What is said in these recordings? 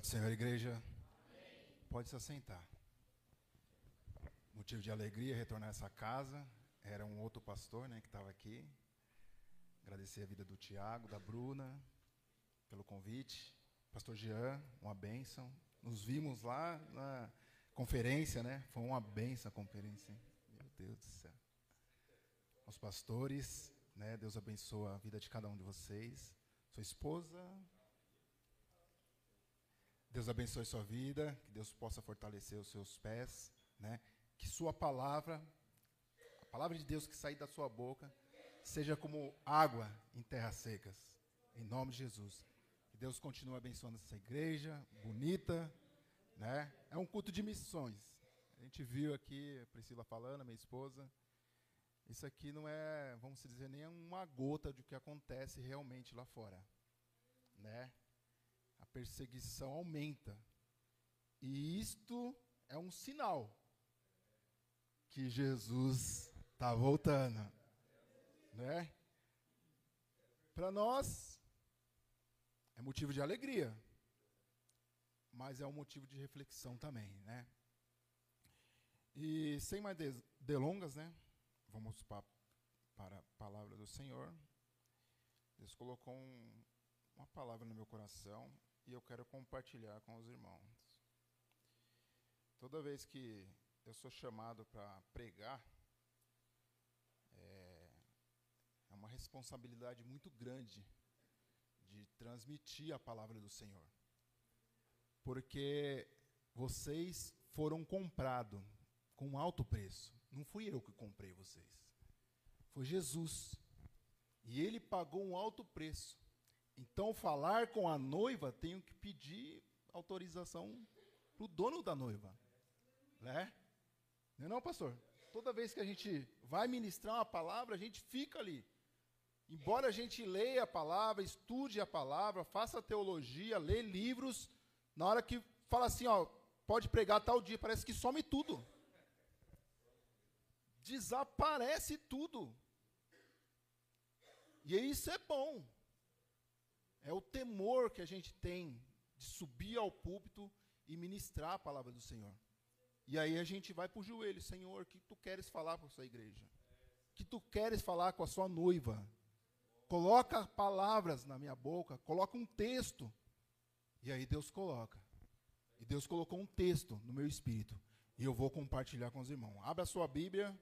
Do Senhor, igreja. Amém. Pode se assentar. Motivo de alegria retornar a essa casa. Era um outro pastor né, que estava aqui. Agradecer a vida do Tiago, da Bruna, pelo convite. Pastor Jean, uma bênção. Nos vimos lá na conferência, né? Foi uma bênção a conferência. Hein? Meu Deus do céu. Os pastores, né? Deus abençoa a vida de cada um de vocês. Sua esposa, Deus abençoe sua vida, que Deus possa fortalecer os seus pés, né? Que sua palavra, a palavra de Deus que sair da sua boca, seja como água em terras secas. Em nome de Jesus. Que Deus continue abençoando essa igreja bonita, né? É um culto de missões. A gente viu aqui a Priscila falando, minha esposa. Isso aqui não é, vamos dizer, nem uma gota do que acontece realmente lá fora, né? Perseguição aumenta. E isto é um sinal que Jesus está voltando. Né? Para nós, é motivo de alegria, mas é um motivo de reflexão também. Né? E sem mais delongas, né? vamos pa para a palavra do Senhor. Deus colocou um, uma palavra no meu coração e eu quero compartilhar com os irmãos. Toda vez que eu sou chamado para pregar, é, é uma responsabilidade muito grande de transmitir a palavra do Senhor. Porque vocês foram comprados com alto preço. Não fui eu que comprei vocês. Foi Jesus. E ele pagou um alto preço então, falar com a noiva, tenho que pedir autorização para o dono da noiva. Né? Não é não, pastor? Toda vez que a gente vai ministrar uma palavra, a gente fica ali. Embora a gente leia a palavra, estude a palavra, faça teologia, lê livros, na hora que fala assim, ó, pode pregar tal dia, parece que some tudo. Desaparece tudo. E isso é bom. É o temor que a gente tem de subir ao púlpito e ministrar a palavra do Senhor. E aí a gente vai para o joelho, Senhor, o que tu queres falar para a sua igreja? O que tu queres falar com a sua noiva? Coloca palavras na minha boca, coloca um texto. E aí Deus coloca. E Deus colocou um texto no meu espírito. E eu vou compartilhar com os irmãos. Abra a sua Bíblia.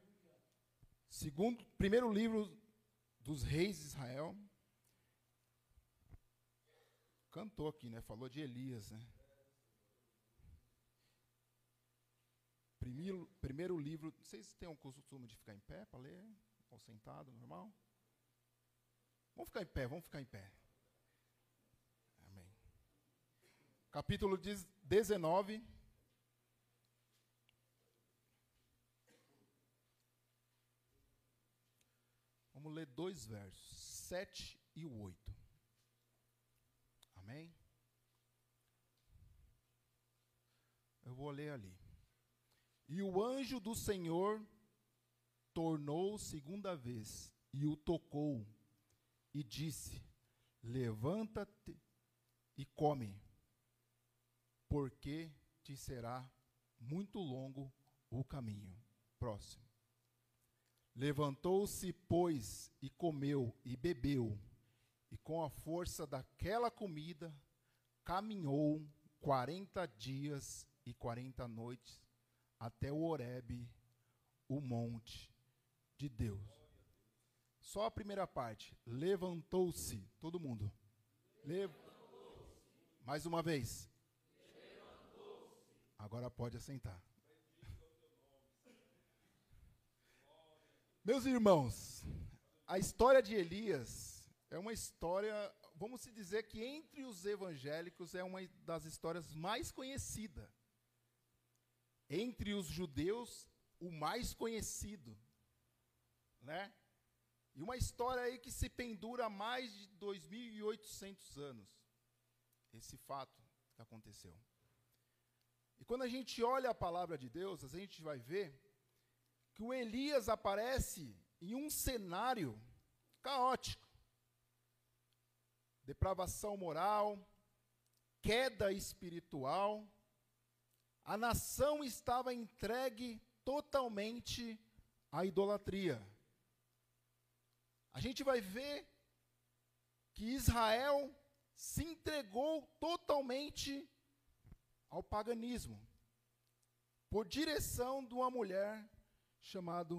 Segundo, primeiro livro dos reis de Israel. Cantou aqui, né? Falou de Elias, né? Primeiro, primeiro livro. Vocês têm o costume de ficar em pé para ler? Ou sentado, normal? Vamos ficar em pé, vamos ficar em pé. Amém. Capítulo 19. Vamos ler dois versos, 7 e o 8. Amém? Eu vou ler ali. E o anjo do Senhor tornou segunda vez e o tocou e disse: Levanta-te e come, porque te será muito longo o caminho. Próximo. Levantou-se, pois, e comeu e bebeu e com a força daquela comida caminhou quarenta dias e quarenta noites até o Horebe, o monte de Deus. Só a primeira parte. Levantou-se. Todo mundo. Mais uma vez. Agora pode assentar. Meus irmãos, a história de Elias é uma história, vamos se dizer que entre os evangélicos é uma das histórias mais conhecidas. Entre os judeus, o mais conhecido. Né? E uma história aí que se pendura há mais de 2.800 anos. Esse fato que aconteceu. E quando a gente olha a palavra de Deus, a gente vai ver que o Elias aparece em um cenário caótico depravação moral, queda espiritual, a nação estava entregue totalmente à idolatria. A gente vai ver que Israel se entregou totalmente ao paganismo, por direção de uma mulher chamada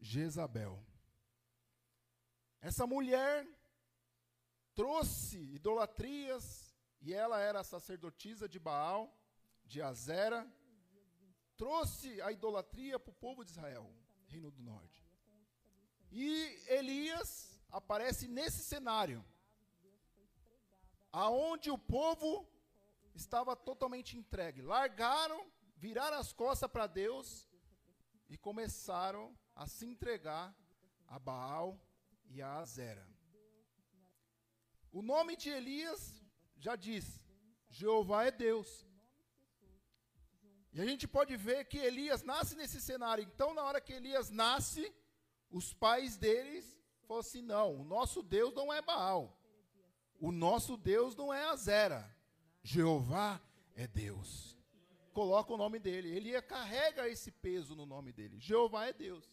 Jezabel. Essa mulher trouxe idolatrias, e ela era sacerdotisa de Baal, de Azera, trouxe a idolatria para o povo de Israel, Reino do Norte. E Elias aparece nesse cenário, aonde o povo estava totalmente entregue. Largaram, viraram as costas para Deus e começaram a se entregar a Baal e a Azera. O nome de Elias já diz: Jeová é Deus. E a gente pode ver que Elias nasce nesse cenário. Então, na hora que Elias nasce, os pais deles falaram assim: não, o nosso Deus não é Baal. O nosso Deus não é Azera. Jeová é Deus. Coloca o nome dele. Ele carrega esse peso no nome dele. Jeová é Deus.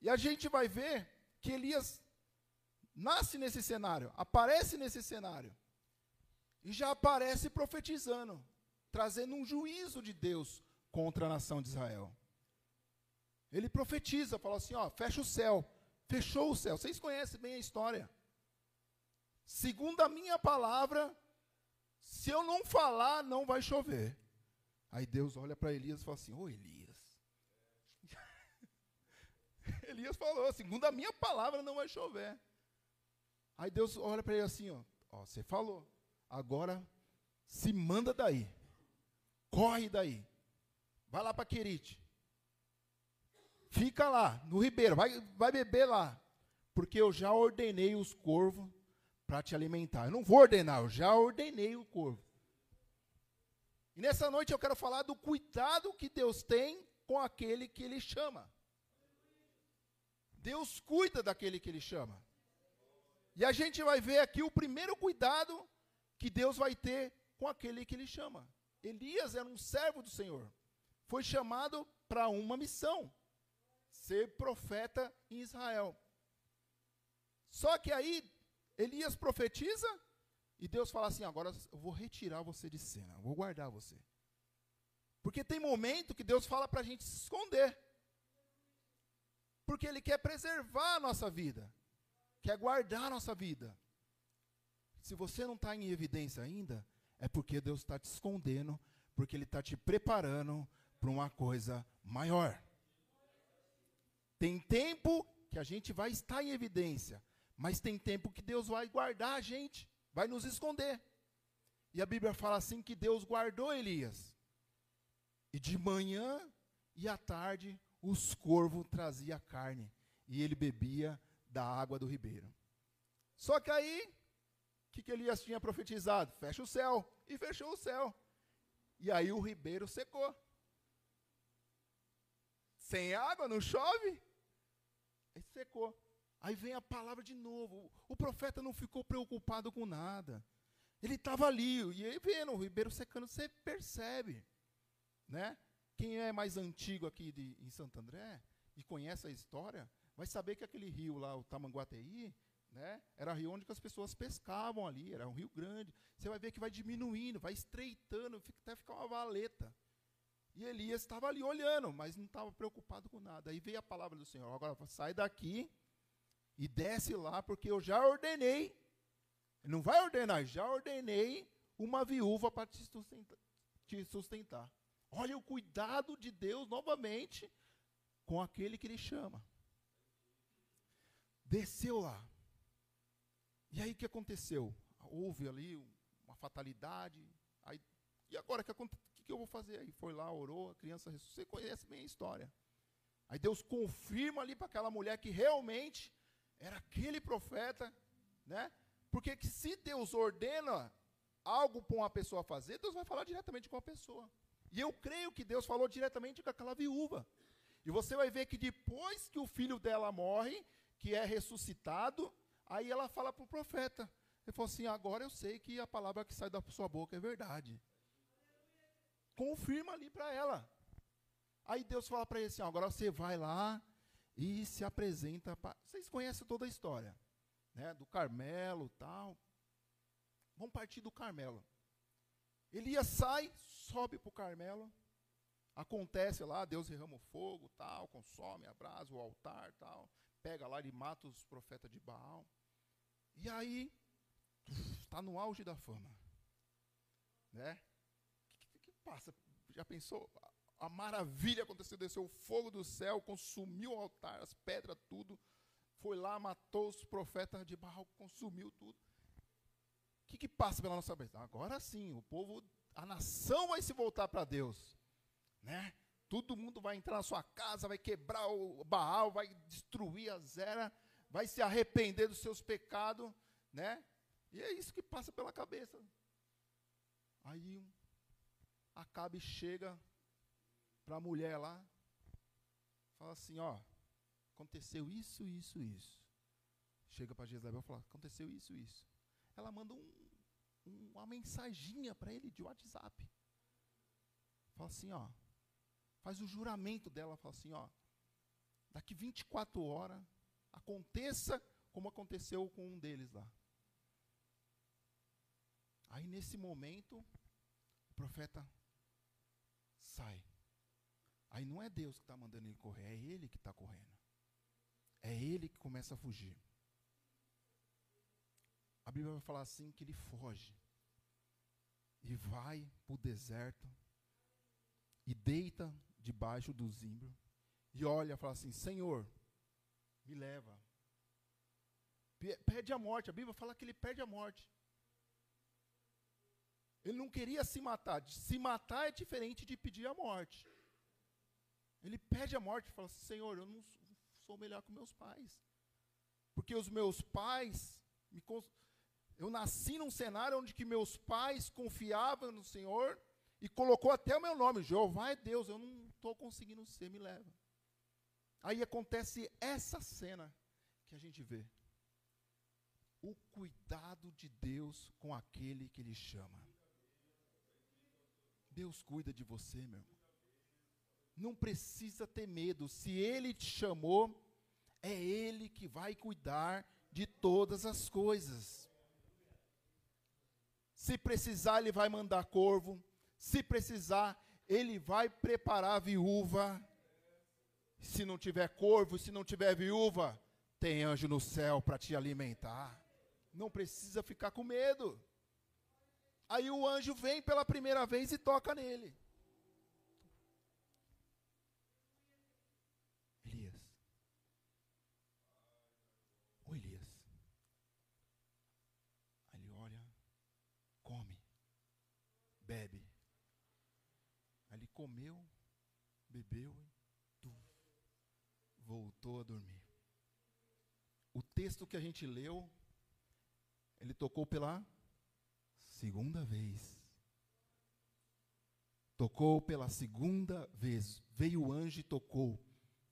E a gente vai ver que Elias nasce nesse cenário, aparece nesse cenário. E já aparece profetizando, trazendo um juízo de Deus contra a nação de Israel. Ele profetiza, fala assim: ó, fecha o céu. Fechou o céu. Vocês conhecem bem a história. Segundo a minha palavra, se eu não falar, não vai chover. Aí Deus olha para Elias e fala assim: Ô Elias. Elias falou: segundo a minha palavra, não vai chover. Aí Deus olha para ele assim: ó, ó, você falou, agora se manda daí. Corre daí. Vai lá para Querite. Fica lá, no ribeiro, vai, vai beber lá. Porque eu já ordenei os corvos para te alimentar. Eu não vou ordenar, eu já ordenei o corvo. E nessa noite eu quero falar do cuidado que Deus tem com aquele que Ele chama. Deus cuida daquele que Ele chama. E a gente vai ver aqui o primeiro cuidado que Deus vai ter com aquele que Ele chama. Elias era um servo do Senhor. Foi chamado para uma missão: ser profeta em Israel. Só que aí Elias profetiza e Deus fala assim: agora eu vou retirar você de cena, vou guardar você. Porque tem momento que Deus fala para a gente se esconder. Porque Ele quer preservar a nossa vida, quer guardar a nossa vida. Se você não está em evidência ainda, é porque Deus está te escondendo, porque Ele está te preparando para uma coisa maior. Tem tempo que a gente vai estar em evidência, mas tem tempo que Deus vai guardar a gente, vai nos esconder. E a Bíblia fala assim que Deus guardou Elias. E de manhã e à tarde os corvos traziam carne e ele bebia da água do ribeiro. Só que aí, o que, que Elias tinha profetizado? Fecha o céu. E fechou o céu. E aí o ribeiro secou. Sem água, não chove? E secou. Aí vem a palavra de novo. O profeta não ficou preocupado com nada. Ele estava ali, e aí vendo o ribeiro secando, você percebe. Né? Quem é mais antigo aqui de, em Santo André e conhece a história, vai saber que aquele rio lá, o Tamanguateí, né, era rio onde as pessoas pescavam ali, era um rio grande. Você vai ver que vai diminuindo, vai estreitando, até ficar uma valeta. E Elias estava ali olhando, mas não estava preocupado com nada. Aí veio a palavra do Senhor: agora sai daqui e desce lá, porque eu já ordenei. Não vai ordenar, já ordenei uma viúva para te te sustentar. Olha o cuidado de Deus novamente com aquele que ele chama. Desceu lá. E aí o que aconteceu? Houve ali uma fatalidade. Aí, e agora o que, que, que eu vou fazer? Aí foi lá, orou, a criança ressuscitou. Você conhece bem a história. Aí Deus confirma ali para aquela mulher que realmente era aquele profeta, né? Porque que se Deus ordena algo para uma pessoa fazer, Deus vai falar diretamente com a pessoa. E eu creio que Deus falou diretamente com aquela viúva. E você vai ver que depois que o filho dela morre, que é ressuscitado, aí ela fala para o profeta: Ele falou assim: agora eu sei que a palavra que sai da sua boca é verdade. Confirma ali para ela. Aí Deus fala para ele assim: agora você vai lá e se apresenta. Pra... Vocês conhecem toda a história, né? Do Carmelo tal. Vamos partir do Carmelo. Elias sai, sobe para o Carmelo. Acontece lá, Deus derrama o fogo, tal, consome, abrasa o altar, tal. Pega lá e mata os profetas de Baal. E aí, está no auge da fama. Né? O que, que, que, passa? Já pensou? A, a maravilha aconteceu, desceu o fogo do céu, consumiu o altar, as pedras, tudo. Foi lá, matou os profetas de Baal, consumiu tudo. O que, que passa pela nossa cabeça? Agora sim, o povo, a nação vai se voltar para Deus. Né? Todo mundo vai entrar na sua casa, vai quebrar o Baal, vai destruir a Zera, vai se arrepender dos seus pecados, né? E é isso que passa pela cabeça. Aí um, Acabe chega para a mulher lá, fala assim, ó, aconteceu isso, isso, isso. Chega para Jezabel e fala, aconteceu isso, isso. Ela manda um, um, uma mensaginha para ele de WhatsApp. Fala assim, ó, faz o juramento dela, fala assim, ó, daqui 24 horas, aconteça como aconteceu com um deles lá. Aí nesse momento, o profeta sai. Aí não é Deus que está mandando ele correr, é ele que está correndo. É ele que começa a fugir. A Bíblia vai falar assim que ele foge. E vai para o deserto. E deita debaixo do zimbro. E olha e fala assim: Senhor, me leva. Pede a morte. A Bíblia fala que ele pede a morte. Ele não queria se matar. Se matar é diferente de pedir a morte. Ele pede a morte e fala assim, Senhor, eu não sou melhor que meus pais. Porque os meus pais, me, eu nasci num cenário onde que meus pais confiavam no Senhor e colocou até o meu nome, Jeová é Deus, eu não estou conseguindo ser, me leva. Aí acontece essa cena que a gente vê. O cuidado de Deus com aquele que Ele chama. Deus cuida de você, meu irmão. Não precisa ter medo. Se Ele te chamou, é Ele que vai cuidar de todas as coisas. Se precisar, Ele vai mandar corvo. Se precisar, Ele vai preparar a viúva. Se não tiver corvo, se não tiver viúva, tem anjo no céu para te alimentar. Não precisa ficar com medo. Aí o anjo vem pela primeira vez e toca nele. Elias. Ô Elias. Aí ele olha, come, bebe. Aí ele comeu, bebeu e voltou a dormir. O texto que a gente leu, ele tocou pela segunda vez. Tocou pela segunda vez. Veio o anjo e tocou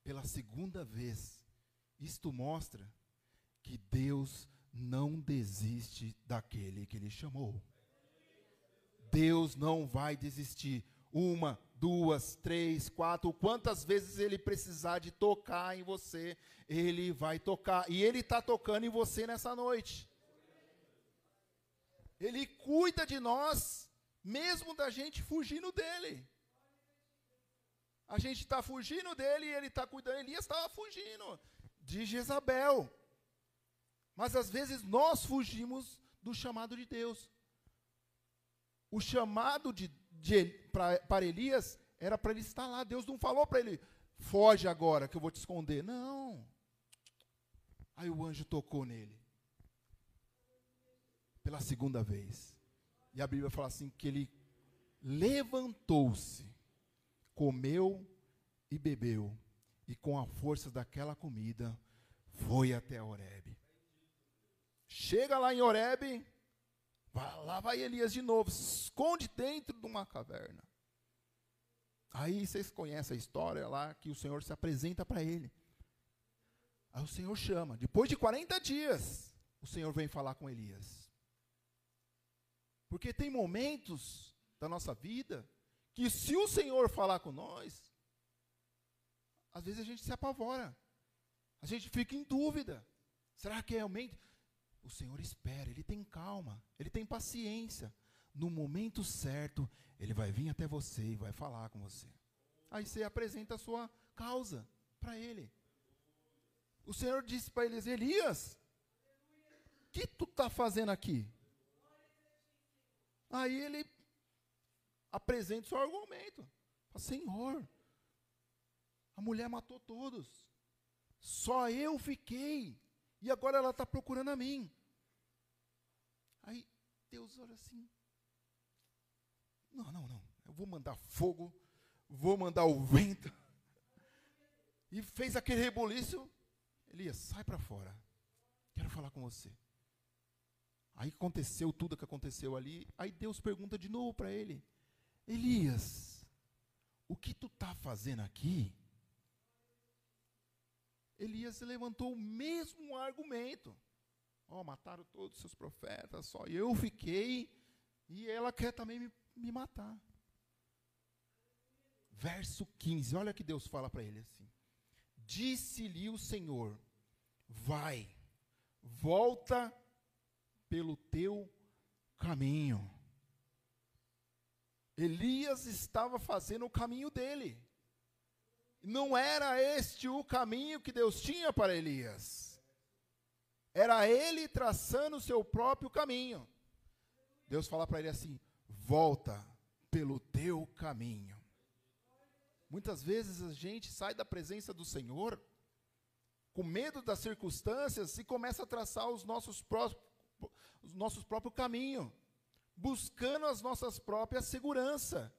pela segunda vez. Isto mostra que Deus não desiste daquele que ele chamou. Deus não vai desistir. Uma, duas, três, quatro, quantas vezes ele precisar de tocar em você, ele vai tocar. E ele está tocando em você nessa noite. Ele cuida de nós, mesmo da gente fugindo dele. A gente está fugindo dele e ele está cuidando. Elias estava fugindo de Jezabel. Mas às vezes nós fugimos do chamado de Deus. O chamado de, para Elias era para ele estar lá. Deus não falou para ele, foge agora que eu vou te esconder. Não. Aí o anjo tocou nele pela segunda vez. E a Bíblia fala assim que ele levantou-se, comeu e bebeu, e com a força daquela comida foi até Horebe. Chega lá em Horebe, lá vai Elias de novo, se esconde dentro de uma caverna. Aí vocês conhecem a história lá que o Senhor se apresenta para ele. Aí o Senhor chama. Depois de 40 dias, o Senhor vem falar com Elias. Porque tem momentos da nossa vida que se o Senhor falar com nós, às vezes a gente se apavora. A gente fica em dúvida. Será que realmente o Senhor espera, ele tem calma, ele tem paciência. No momento certo, ele vai vir até você e vai falar com você. Aí você apresenta a sua causa para ele. O Senhor disse para eles: Elias, o que tu está fazendo aqui? Aí ele apresenta o seu argumento. Senhor, a mulher matou todos. Só eu fiquei. E agora ela está procurando a mim. Aí Deus olha assim. Não, não, não. Eu vou mandar fogo, vou mandar o vento. E fez aquele reboliço. Elias, sai para fora. Quero falar com você. Aí aconteceu tudo que aconteceu ali. Aí Deus pergunta de novo para ele: Elias, o que tu está fazendo aqui? Elias levantou o mesmo argumento. Ó, oh, mataram todos os seus profetas, só eu fiquei, e ela quer também me, me matar. Verso 15, olha que Deus fala para ele assim: Disse-lhe o Senhor: Vai, volta pelo teu caminho. Elias estava fazendo o caminho dele. Não era este o caminho que Deus tinha para Elias. Era ele traçando o seu próprio caminho. Deus fala para ele assim: volta pelo teu caminho. Muitas vezes a gente sai da presença do Senhor com medo das circunstâncias e começa a traçar os nossos próprios os nossos próprios caminhos, buscando as nossas próprias segurança,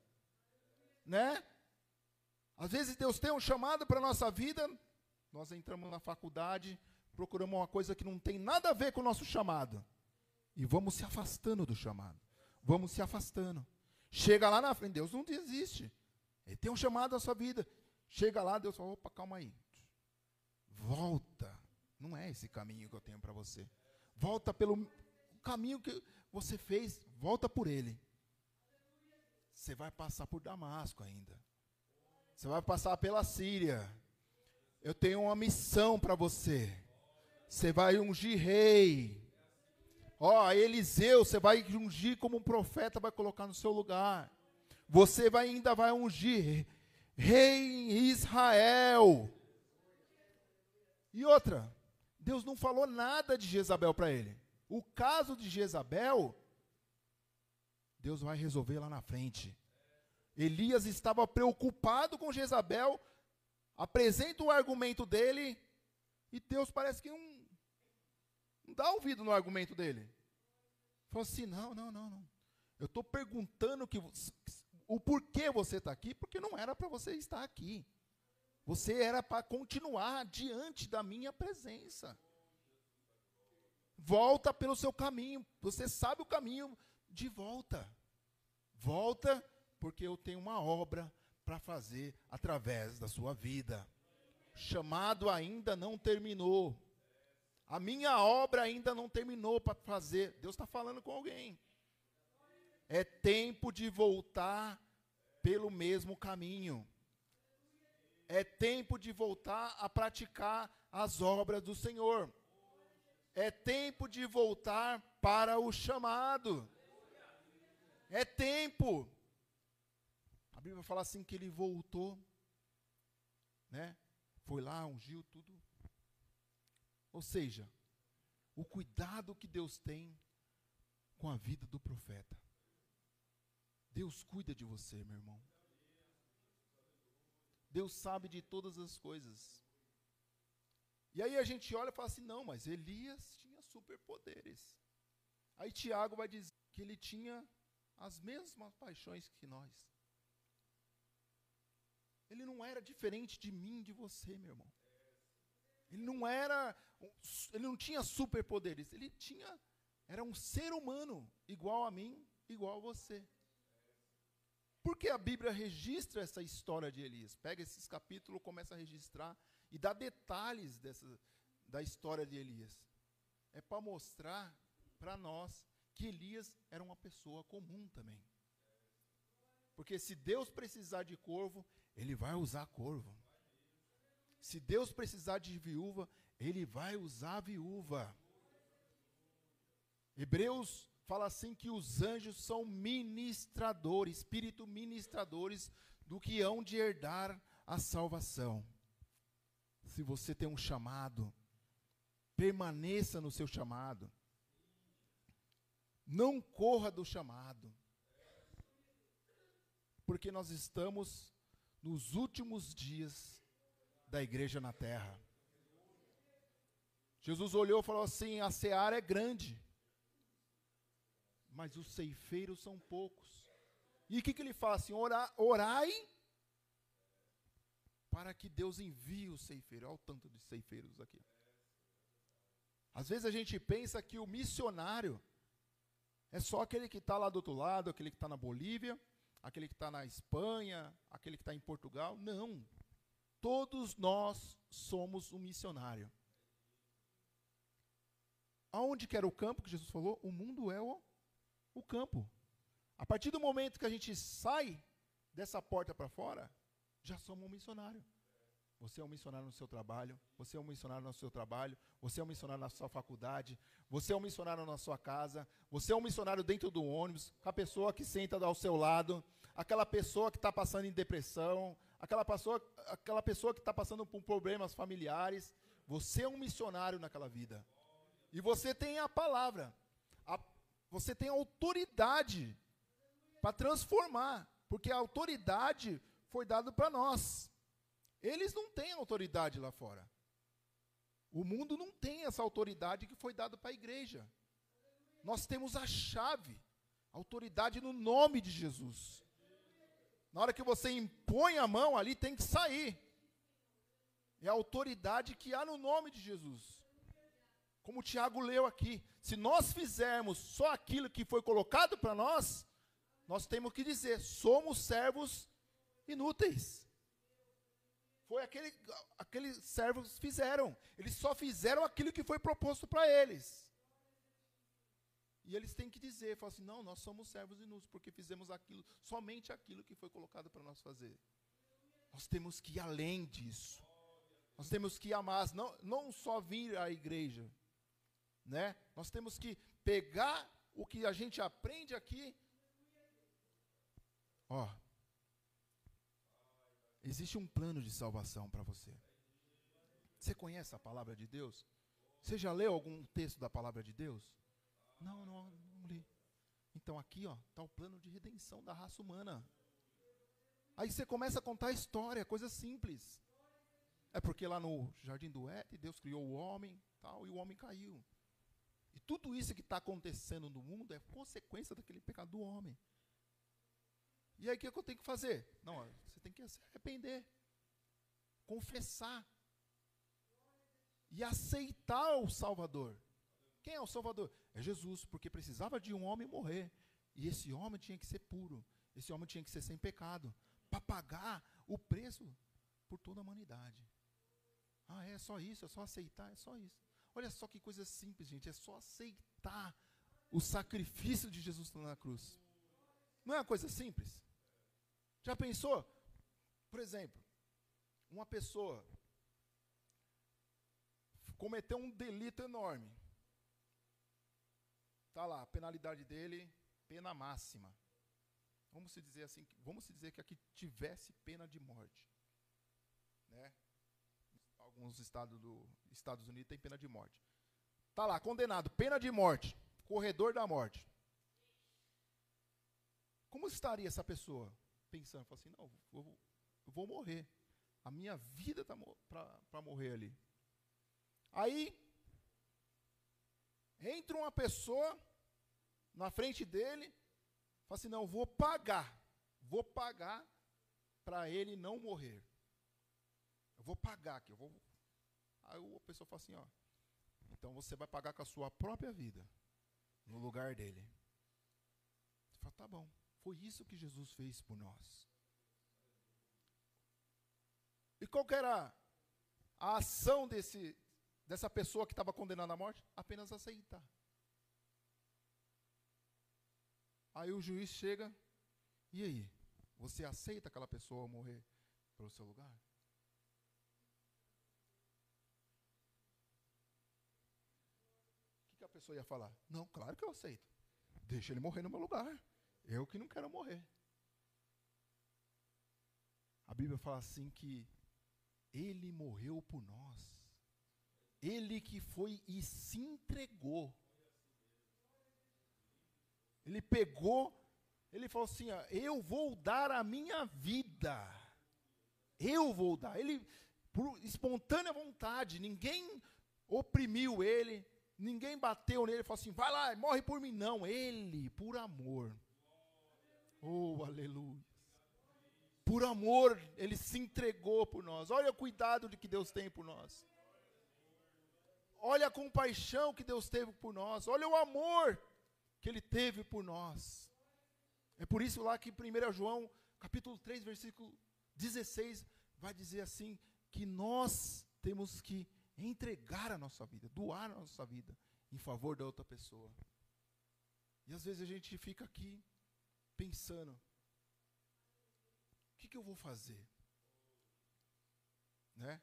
né? Às vezes Deus tem um chamado para a nossa vida, nós entramos na faculdade, procuramos uma coisa que não tem nada a ver com o nosso chamado, e vamos se afastando do chamado, vamos se afastando. Chega lá na frente, Deus não desiste, Ele tem um chamado à sua vida. Chega lá, Deus fala: opa, calma aí, volta, não é esse caminho que eu tenho para você. Volta pelo caminho que você fez, volta por ele. Você vai passar por Damasco ainda. Você vai passar pela Síria. Eu tenho uma missão para você. Você vai ungir rei. Ó, oh, Eliseu, você vai ungir como um profeta, vai colocar no seu lugar. Você vai, ainda vai ungir rei em Israel. E outra, Deus não falou nada de Jezabel para ele. O caso de Jezabel, Deus vai resolver lá na frente. Elias estava preocupado com Jezabel, apresenta o argumento dele, e Deus parece que não, não dá ouvido no argumento dele. Falou assim: não, não, não, não. Eu estou perguntando que, o porquê você está aqui, porque não era para você estar aqui. Você era para continuar diante da minha presença. Volta pelo seu caminho. Você sabe o caminho de volta. Volta, porque eu tenho uma obra para fazer através da sua vida. Chamado ainda não terminou. A minha obra ainda não terminou para fazer. Deus está falando com alguém. É tempo de voltar pelo mesmo caminho. É tempo de voltar a praticar as obras do Senhor. É tempo de voltar para o chamado. É tempo. A Bíblia fala assim que ele voltou, né? Foi lá, ungiu tudo. Ou seja, o cuidado que Deus tem com a vida do profeta. Deus cuida de você, meu irmão. Deus sabe de todas as coisas. E aí a gente olha e fala assim: não, mas Elias tinha superpoderes. Aí Tiago vai dizer que ele tinha as mesmas paixões que nós. Ele não era diferente de mim, de você, meu irmão. Ele não era, ele não tinha superpoderes, ele tinha, era um ser humano igual a mim, igual a você. Por que a Bíblia registra essa história de Elias? Pega esses capítulos, começa a registrar e dá detalhes dessa, da história de Elias. É para mostrar para nós que Elias era uma pessoa comum também. Porque se Deus precisar de corvo, ele vai usar corvo. Se Deus precisar de viúva, ele vai usar viúva. Hebreus fala assim que os anjos são ministradores, espírito ministradores do que hão de herdar a salvação. Se você tem um chamado, permaneça no seu chamado. Não corra do chamado. Porque nós estamos nos últimos dias da igreja na terra. Jesus olhou e falou assim: a seara é grande, mas os ceifeiros são poucos. E o que, que ele fala assim? Orai, orai para que Deus envie o ceifeiro. Olha o tanto de ceifeiros aqui. Às vezes a gente pensa que o missionário é só aquele que está lá do outro lado, aquele que está na Bolívia, aquele que está na Espanha, aquele que está em Portugal. Não. Todos nós somos um missionário. Aonde que era o campo que Jesus falou? O mundo é o, o campo. A partir do momento que a gente sai dessa porta para fora, já somos um missionário. Você é um missionário no seu trabalho, você é um missionário no seu trabalho, você é um missionário na sua faculdade, você é um missionário na sua casa, você é um missionário dentro do ônibus, com a pessoa que senta ao seu lado, aquela pessoa que está passando em depressão, aquela pessoa, aquela pessoa que está passando por problemas familiares. Você é um missionário naquela vida. E você tem a palavra, a, você tem a autoridade para transformar, porque a autoridade foi dada para nós. Eles não têm autoridade lá fora. O mundo não tem essa autoridade que foi dada para a igreja. Nós temos a chave, a autoridade no nome de Jesus. Na hora que você impõe a mão ali, tem que sair. É a autoridade que há no nome de Jesus. Como o Tiago leu aqui, se nós fizermos só aquilo que foi colocado para nós, nós temos que dizer: somos servos inúteis. Foi aquele, aqueles servos fizeram. Eles só fizeram aquilo que foi proposto para eles. E eles têm que dizer, falar assim, não, nós somos servos inúteis, porque fizemos aquilo, somente aquilo que foi colocado para nós fazer. Nós temos que ir além disso. Nós temos que amar, não, não só vir à igreja, né? Nós temos que pegar o que a gente aprende aqui. Ó, Existe um plano de salvação para você. Você conhece a palavra de Deus? Você já leu algum texto da palavra de Deus? Não, não, não li. Então aqui, está o plano de redenção da raça humana. Aí você começa a contar a história, coisa simples. É porque lá no jardim do Éden, Deus criou o homem, tal, e o homem caiu. E tudo isso que está acontecendo no mundo é consequência daquele pecado do homem. E aí o que, eu tenho que fazer? Não, você tem que se arrepender, confessar e aceitar o Salvador. Quem é o Salvador? É Jesus, porque precisava de um homem morrer. E esse homem tinha que ser puro. Esse homem tinha que ser sem pecado. Para pagar o preço por toda a humanidade. Ah, é só isso, é só aceitar, é só isso. Olha só que coisa simples, gente. É só aceitar o sacrifício de Jesus na cruz. Não é uma coisa simples? Já pensou? Por exemplo, uma pessoa cometeu um delito enorme. Tá lá, a penalidade dele, pena máxima. Vamos se dizer assim, vamos se dizer que aqui tivesse pena de morte, né? Alguns estados dos Estados Unidos têm pena de morte. Tá lá, condenado, pena de morte, corredor da morte. Como estaria essa pessoa? Pensando, falo assim, não, eu eu vou morrer. A minha vida está para morrer ali. Aí, entra uma pessoa na frente dele, fala assim, não, vou pagar. Vou pagar para ele não morrer. Eu vou pagar aqui, eu vou. Aí a pessoa fala assim, ó. Então você vai pagar com a sua própria vida no lugar dele. Você fala, tá bom. Foi isso que Jesus fez por nós. E qual era a ação desse, dessa pessoa que estava condenada à morte? Apenas aceitar. Aí o juiz chega, e aí? Você aceita aquela pessoa morrer pelo seu lugar? O que, que a pessoa ia falar? Não, claro que eu aceito. Deixa ele morrer no meu lugar. Eu que não quero morrer. A Bíblia fala assim que ele morreu por nós. Ele que foi e se entregou. Ele pegou, ele falou assim: ó, Eu vou dar a minha vida. Eu vou dar. Ele, por espontânea vontade, ninguém oprimiu ele, ninguém bateu nele, falou assim: Vai lá, morre por mim. Não, ele, por amor. Oh, aleluia. Por amor, ele se entregou por nós. Olha o cuidado de que Deus tem por nós. Olha a compaixão que Deus teve por nós. Olha o amor que ele teve por nós. É por isso lá que 1 João, capítulo 3, versículo 16, vai dizer assim que nós temos que entregar a nossa vida, doar a nossa vida em favor da outra pessoa. E às vezes a gente fica aqui pensando, que, que eu vou fazer? Né?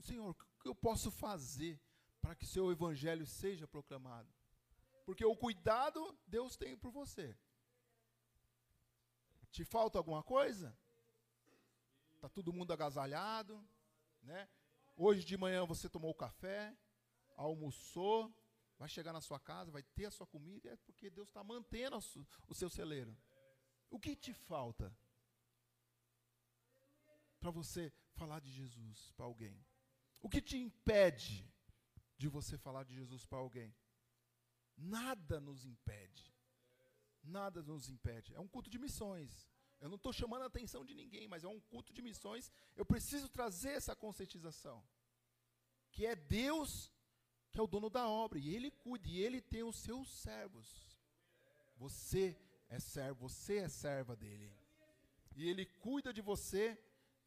Senhor, o que eu posso fazer para que seu evangelho seja proclamado? Porque o cuidado Deus tem por você. Te falta alguma coisa? Está todo mundo agasalhado, né? Hoje de manhã você tomou café, almoçou, vai chegar na sua casa, vai ter a sua comida, é porque Deus está mantendo o seu celeiro. O que te falta? para você falar de Jesus para alguém? O que te impede de você falar de Jesus para alguém? Nada nos impede. Nada nos impede. É um culto de missões. Eu não estou chamando a atenção de ninguém, mas é um culto de missões. Eu preciso trazer essa conscientização. Que é Deus que é o dono da obra. E Ele cuida, e Ele tem os seus servos. Você é servo, você é serva dele. E Ele cuida de você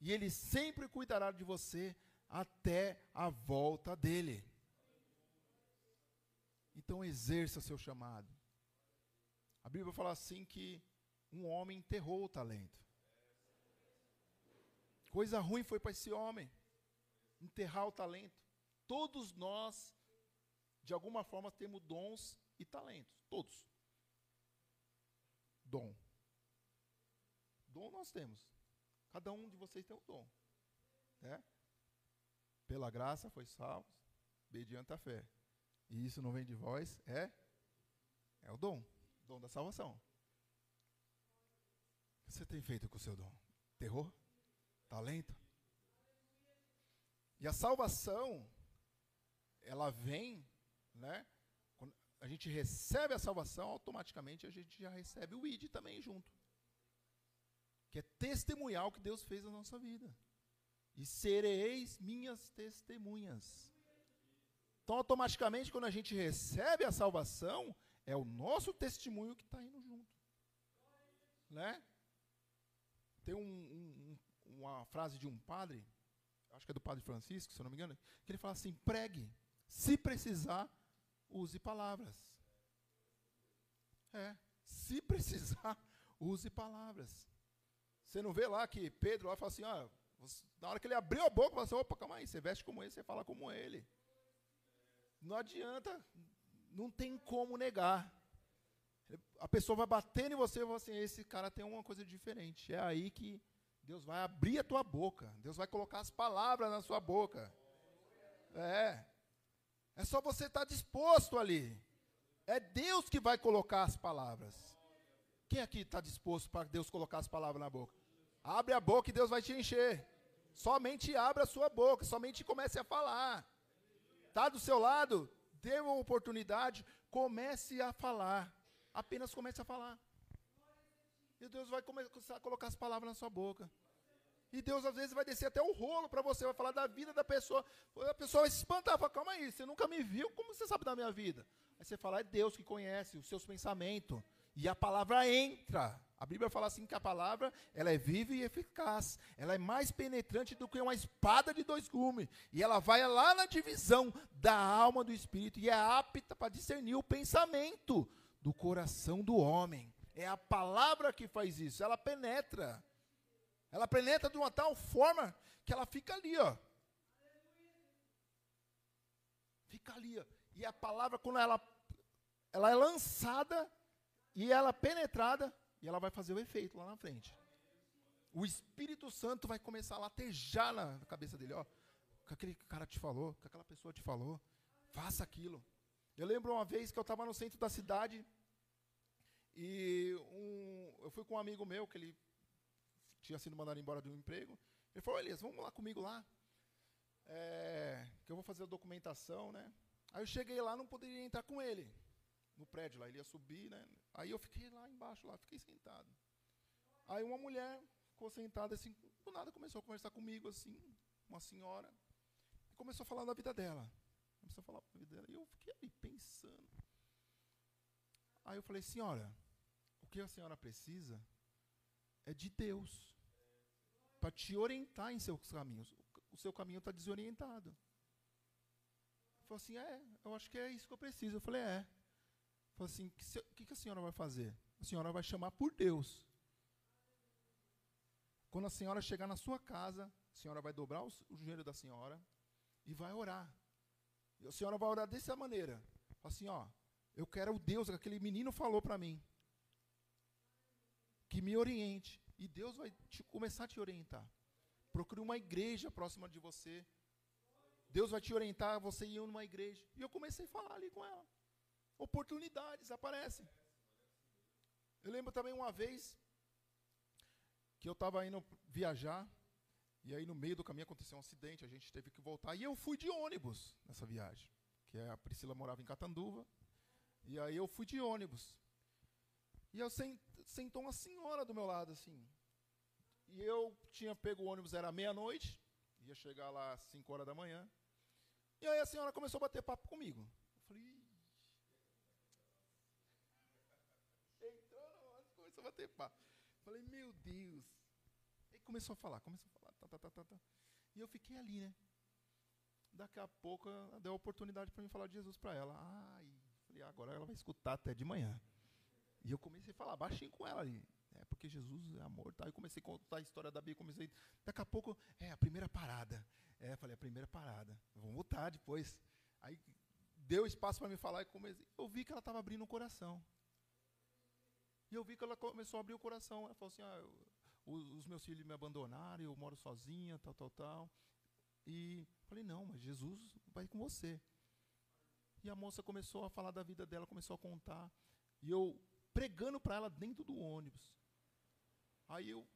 e Ele sempre cuidará de você até a volta dele. Então exerça seu chamado. A Bíblia fala assim que um homem enterrou o talento. Coisa ruim foi para esse homem enterrar o talento. Todos nós, de alguma forma, temos dons e talentos. Todos. Dom. Dom nós temos. Cada um de vocês tem um dom. Né? Pela graça foi salvo, mediante a fé. E isso não vem de vós, é é o dom, dom da salvação. O que você tem feito com o seu dom? Terror? Talento? E a salvação, ela vem, né? Quando a gente recebe a salvação, automaticamente a gente já recebe o ID também junto que é testemunhar o que Deus fez na nossa vida. E sereis minhas testemunhas. Então, automaticamente, quando a gente recebe a salvação, é o nosso testemunho que está indo junto. Né? Tem um, um, uma frase de um padre, acho que é do padre Francisco, se eu não me engano, que ele fala assim: pregue, se precisar, use palavras. É, se precisar, use palavras. Você não vê lá que Pedro lá fala assim, ah, na hora que ele abriu a boca, fala assim, opa, calma aí, você veste como ele, você fala como ele. Não adianta, não tem como negar. A pessoa vai batendo em você e fala assim, esse cara tem uma coisa diferente. É aí que Deus vai abrir a tua boca. Deus vai colocar as palavras na sua boca. É. É só você estar disposto ali. É Deus que vai colocar as palavras. Quem aqui está disposto para Deus colocar as palavras na boca? Abre a boca e Deus vai te encher. Somente abra a sua boca, somente comece a falar. Está do seu lado? Dê uma oportunidade, comece a falar. Apenas comece a falar. E Deus vai começar a colocar as palavras na sua boca. E Deus às vezes vai descer até o rolo para você, vai falar da vida da pessoa. A pessoa vai se espantar, fala, calma aí, você nunca me viu, como você sabe da minha vida? Aí você fala, é Deus que conhece os seus pensamentos. E a palavra entra. A Bíblia fala assim que a palavra, ela é viva e eficaz. Ela é mais penetrante do que uma espada de dois gumes. E ela vai lá na divisão da alma do espírito e é apta para discernir o pensamento do coração do homem. É a palavra que faz isso. Ela penetra. Ela penetra de uma tal forma que ela fica ali, ó. Fica ali, ó. E a palavra, quando ela, ela é lançada e ela é penetrada, e ela vai fazer o efeito lá na frente. O Espírito Santo vai começar a latejar na cabeça dele, ó. Que aquele cara te falou, que aquela pessoa te falou, faça aquilo. Eu lembro uma vez que eu estava no centro da cidade e um, eu fui com um amigo meu que ele tinha sido mandado embora de um emprego. Ele falou, Elias, vamos lá comigo lá, é, que eu vou fazer a documentação, né? Aí eu cheguei lá, não poderia entrar com ele no prédio lá, ele ia subir, né? Aí eu fiquei lá embaixo, lá, fiquei sentado. Aí uma mulher ficou sentada assim, do nada começou a conversar comigo assim, uma senhora, e começou a falar da vida dela. Começou a falar da vida dela, e eu fiquei ali pensando. Aí eu falei, senhora, o que a senhora precisa é de Deus para te orientar em seus caminhos. O seu caminho está desorientado. Falou assim, é, eu acho que é isso que eu preciso. Eu falei, é. Falou assim, o que, que, a senhora vai fazer? A senhora vai chamar por Deus. Quando a senhora chegar na sua casa, a senhora vai dobrar o, o joelho da senhora e vai orar. E a senhora vai orar dessa maneira. Fala assim, ó, eu quero o Deus que aquele menino falou para mim. Que me oriente. E Deus vai te, começar a te orientar. Procure uma igreja próxima de você. Deus vai te orientar você ir numa igreja. E eu comecei a falar ali com ela oportunidades aparecem. Eu lembro também uma vez que eu estava indo viajar, e aí no meio do caminho aconteceu um acidente, a gente teve que voltar, e eu fui de ônibus nessa viagem. Que a Priscila morava em Catanduva, e aí eu fui de ônibus. E eu sent, sentou uma senhora do meu lado, assim. E eu tinha pego o ônibus, era meia-noite, ia chegar lá às 5 horas da manhã. E aí a senhora começou a bater papo comigo. Eu falei, começou a bater papo. Falei, meu Deus. Aí começou a falar, começou a falar, tá, tá, tá, tá, tá. E eu fiquei ali, né? Daqui a pouco deu a oportunidade para mim falar de Jesus para ela. Ai, falei, agora ela vai escutar até de manhã. E eu comecei a falar baixinho com ela ali. É porque Jesus é amor, tá? Eu comecei a contar a história da Bíblia, comecei. Daqui a pouco, é a primeira parada. É, falei, a primeira parada. Vamos voltar depois. Aí deu espaço para me falar e comecei. Eu vi que ela estava abrindo o coração. E eu vi que ela começou a abrir o coração. Ela falou assim: ah, os meus filhos me abandonaram, eu moro sozinha, tal, tal, tal. E falei: não, mas Jesus vai com você. E a moça começou a falar da vida dela, começou a contar. E eu pregando para ela dentro do ônibus. Aí eu,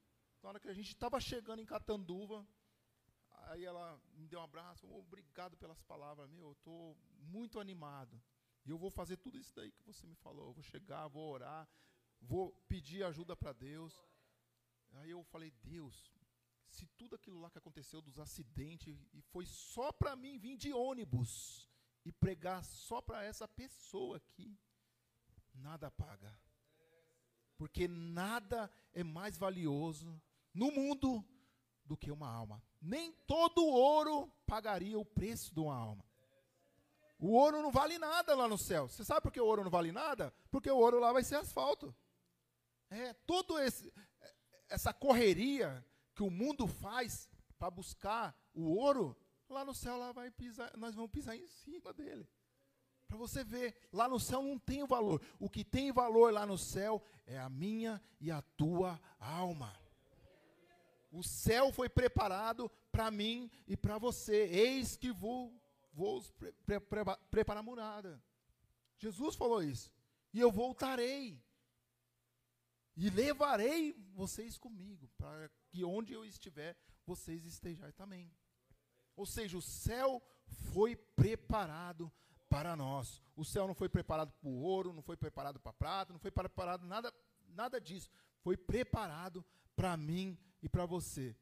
na hora que a gente estava chegando em Catanduva, aí ela me deu um abraço, obrigado pelas palavras, meu, eu estou muito animado. E eu vou fazer tudo isso daí que você me falou. Eu vou chegar, vou orar, vou pedir ajuda para Deus. Aí eu falei, Deus, se tudo aquilo lá que aconteceu dos acidentes e foi só para mim vir de ônibus e pregar só para essa pessoa aqui, nada paga. Porque nada é mais valioso no mundo do que uma alma. Nem todo ouro pagaria o preço de uma alma. O ouro não vale nada lá no céu. Você sabe por que o ouro não vale nada? Porque o ouro lá vai ser asfalto. É, todo esse essa correria que o mundo faz para buscar o ouro, lá no céu lá vai pisar, nós vamos pisar em cima dele. Para você ver, lá no céu não tem valor. O que tem valor lá no céu é a minha e a tua alma. O céu foi preparado para mim e para você. Eis que vou, vou pre, pre, pre, preparar a morada. Jesus falou isso. E eu voltarei. E levarei vocês comigo, para que onde eu estiver, vocês estejam também. Ou seja, o céu foi preparado para nós. O céu não foi preparado para o ouro, não foi preparado para prata, não foi preparado nada, nada disso. Foi preparado para mim e para você.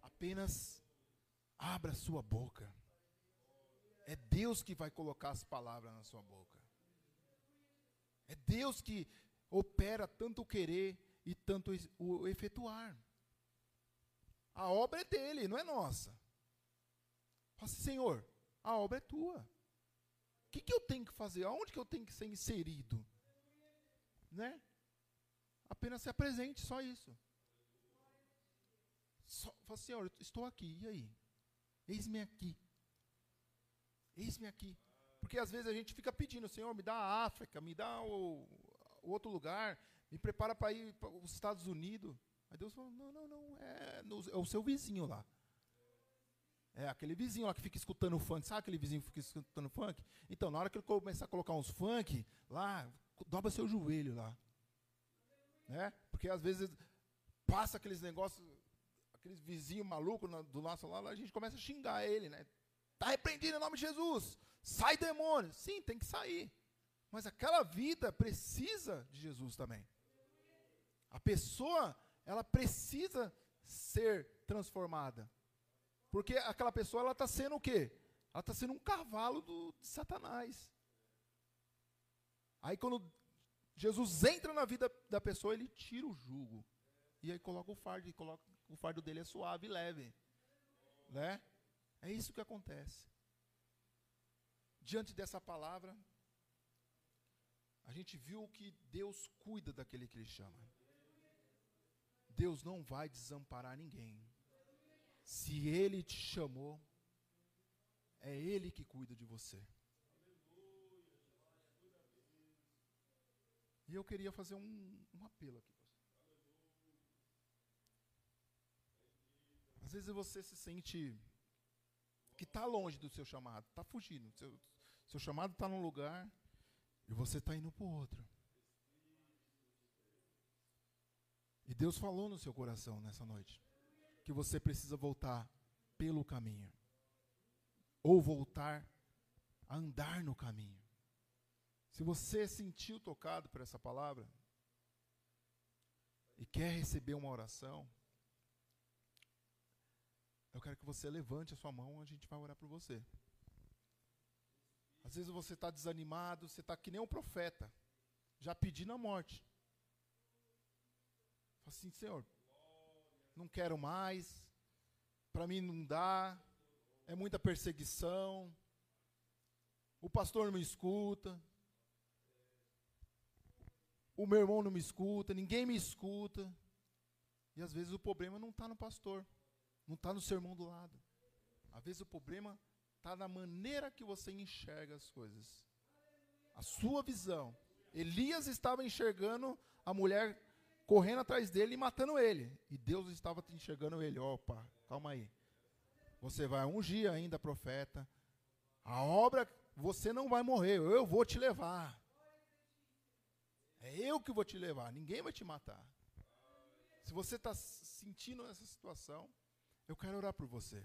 Apenas abra sua boca. É Deus que vai colocar as palavras na sua boca. É Deus que opera tanto o querer e tanto o efetuar. A obra é dele, não é nossa. Fala assim, Senhor, a obra é tua. O que, que eu tenho que fazer? Aonde que eu tenho que ser inserido? né? Apenas se apresente, só isso. Só, fala, Senhor, estou aqui, e aí? Eis-me aqui. Eis-me aqui. Porque às vezes a gente fica pedindo, Senhor, me dá a África, me dá o, o outro lugar, me prepara para ir para os Estados Unidos. Aí Deus falou, não, não, não, é, no, é o seu vizinho lá. É aquele vizinho lá que fica escutando funk. Sabe aquele vizinho que fica escutando funk? Então, na hora que ele começar a colocar uns funk, lá, dobra seu joelho lá. Né? Porque às vezes passa aqueles negócios, aqueles vizinhos malucos do nosso lado, a gente começa a xingar ele, né? Está repreendido em nome de Jesus. Sai demônio. Sim, tem que sair. Mas aquela vida precisa de Jesus também. A pessoa, ela precisa ser transformada. Porque aquela pessoa, ela está sendo o quê? Ela está sendo um cavalo do, de Satanás. Aí quando Jesus entra na vida da pessoa, ele tira o jugo. E aí coloca o fardo, e coloca, o fardo dele é suave e leve. Né? É isso que acontece. Diante dessa palavra, a gente viu que Deus cuida daquele que Ele chama. Deus não vai desamparar ninguém. Se Ele te chamou, é Ele que cuida de você. E eu queria fazer um, um apelo aqui. Às vezes você se sente que está longe do seu chamado, está fugindo. Seu, seu chamado está num lugar e você está indo para o outro. E Deus falou no seu coração nessa noite que você precisa voltar pelo caminho, ou voltar a andar no caminho. Se você sentiu tocado por essa palavra e quer receber uma oração, eu quero que você levante a sua mão, a gente vai orar por você. Às vezes você está desanimado, você está que nem um profeta, já pedindo a morte. Fala assim, Senhor, não quero mais, para mim não dá, é muita perseguição, o pastor não me escuta, o meu irmão não me escuta, ninguém me escuta. E às vezes o problema não está no pastor. Não está no sermão do lado. Às vezes o problema está na maneira que você enxerga as coisas. A sua visão. Elias estava enxergando a mulher correndo atrás dele e matando ele. E Deus estava enxergando ele. Opa, calma aí. Você vai ungir ainda, profeta. A obra, você não vai morrer. Eu vou te levar. É eu que vou te levar. Ninguém vai te matar. Se você está sentindo essa situação, eu quero orar por você.